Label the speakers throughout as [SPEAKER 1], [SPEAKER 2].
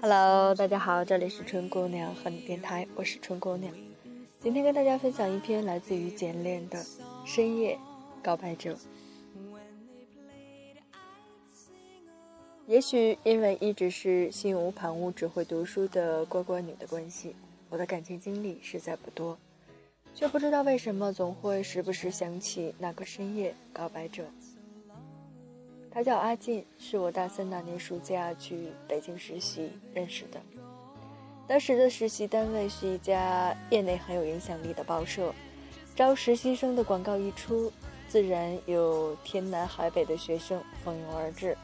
[SPEAKER 1] Hello，大家好，这里是春姑娘和你电台，我是春姑娘。今天跟大家分享一篇来自于简练的《深夜告白者》。也许因为一直是心无旁骛、只会读书的乖乖女的关系，我的感情经历实在不多，却不知道为什么总会时不时想起那个深夜告白者。他叫阿进，是我大三那年暑假去北京实习认识的。当时的实习单位是一家业内很有影响力的报社，招实习生的广告一出，自然有天南海北的学生蜂拥而至。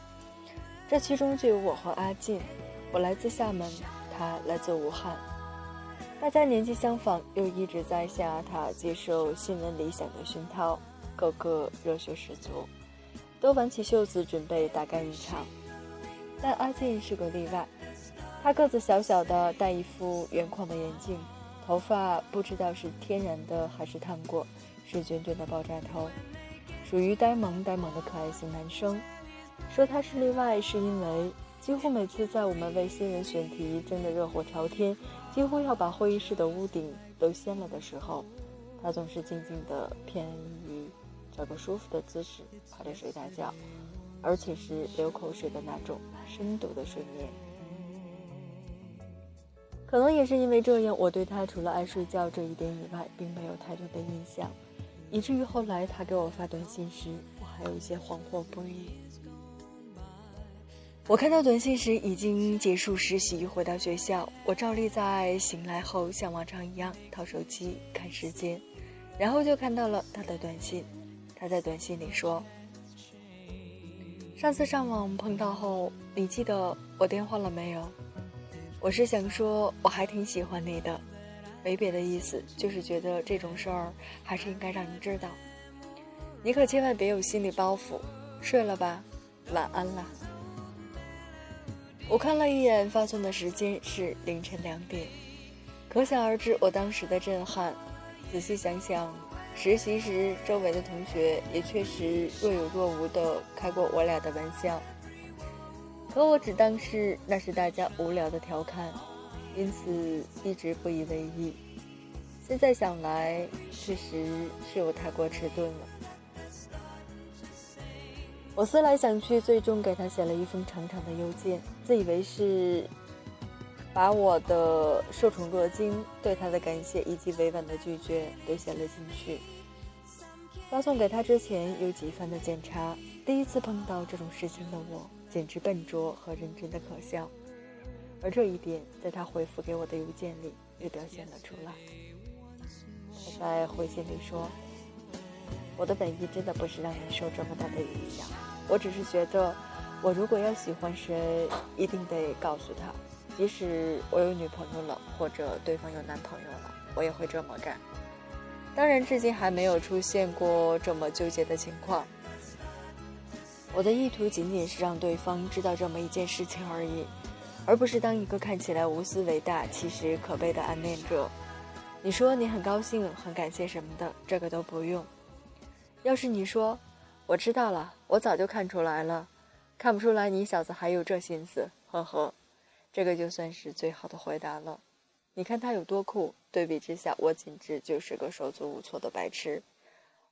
[SPEAKER 1] 这其中就有我和阿进，我来自厦门，他来自武汉，大家年纪相仿，又一直在象牙塔接受新闻理想的熏陶，个个热血十足。都挽起袖子准备大干一场，但阿进是个例外。他个子小小的，戴一副圆框的眼镜，头发不知道是天然的还是烫过，是卷卷的爆炸头，属于呆萌呆萌的可爱型男生。说他是例外，是因为几乎每次在我们为新人选题争得热火朝天，几乎要把会议室的屋顶都掀了的时候，他总是静静地偏。找个舒服的姿势趴着睡大觉，而且是流口水的那种深度的睡眠。可能也是因为这样，我对他除了爱睡觉这一点以外，并没有太多的印象，以至于后来他给我发短信时，我还有一些惶惑不已。我看到短信时已经结束实习，回到学校，我照例在醒来后像往常一样掏手机看时间，然后就看到了他的短信。他在短信里说：“上次上网碰到后，你记得我电话了没有？我是想说我还挺喜欢你的，没别的意思，就是觉得这种事儿还是应该让你知道。你可千万别有心理包袱。睡了吧，晚安了。”我看了一眼发送的时间是凌晨两点，可想而知我当时的震撼。仔细想想。实习时，周围的同学也确实若有若无的开过我俩的玩笑，可我只当是那是大家无聊的调侃，因此一直不以为意。现在想来，确实是我太过迟钝了。我思来想去，最终给他写了一封长长的邮件，自以为是。把我的受宠若惊、对他的感谢以及委婉的拒绝都写了进去。发送给他之前有几番的检查。第一次碰到这种事情的我，简直笨拙和认真的可笑。而这一点，在他回复给我的邮件里又表现了出来。他在回信里说：“我的本意真的不是让你受这么大的影响，我只是觉得，我如果要喜欢谁，一定得告诉他。”即使我有女朋友了，或者对方有男朋友了，我也会这么干。当然，至今还没有出现过这么纠结的情况。我的意图仅仅是让对方知道这么一件事情而已，而不是当一个看起来无私伟大，其实可悲的暗恋者。你说你很高兴、很感谢什么的，这个都不用。要是你说，我知道了，我早就看出来了，看不出来你小子还有这心思，呵呵。这个就算是最好的回答了，你看他有多酷。对比之下，我简直就是个手足无措的白痴。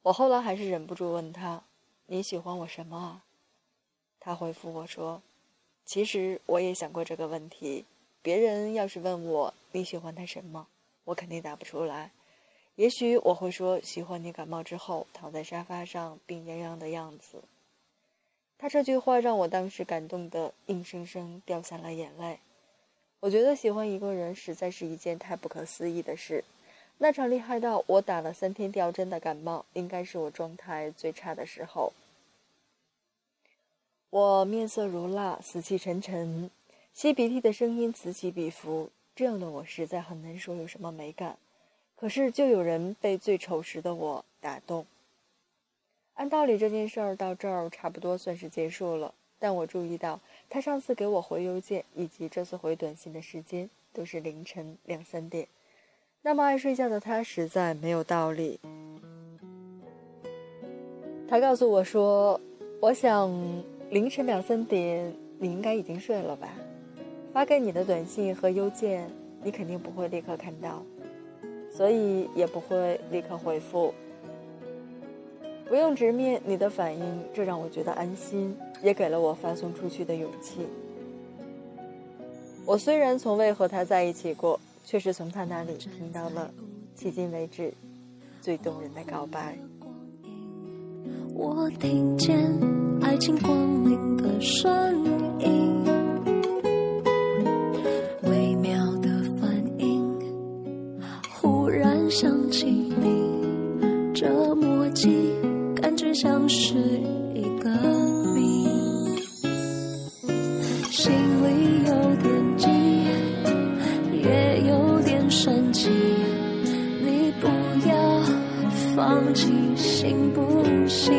[SPEAKER 1] 我后来还是忍不住问他：“你喜欢我什么？”他回复我说：“其实我也想过这个问题。别人要是问我你喜欢他什么，我肯定答不出来。也许我会说喜欢你感冒之后躺在沙发上病殃殃的样子。”他这句话让我当时感动的硬生生掉下了眼泪。我觉得喜欢一个人实在是一件太不可思议的事。那场厉害到我打了三天吊针的感冒，应该是我状态最差的时候。我面色如蜡，死气沉沉，吸鼻涕的声音此起彼伏。这样的我实在很难说有什么美感。可是就有人被最丑时的我打动。按道理这件事儿到这儿差不多算是结束了，但我注意到。他上次给我回邮件以及这次回短信的时间都是凌晨两三点，那么爱睡觉的他实在没有道理。他告诉我说：“我想凌晨两三点你应该已经睡了吧？发给你的短信和邮件，你肯定不会立刻看到，所以也不会立刻回复。不用直面你的反应，这让我觉得安心，也给了我发送出去的勇气。我虽然从未和他在一起过，却是从他那里听到了迄今为止最动人的告白。
[SPEAKER 2] 我听见爱情光临的声音，微妙的反应，忽然想起你，这默契感觉像是一个心里有点急，也有点生气，你不要放弃，行不行？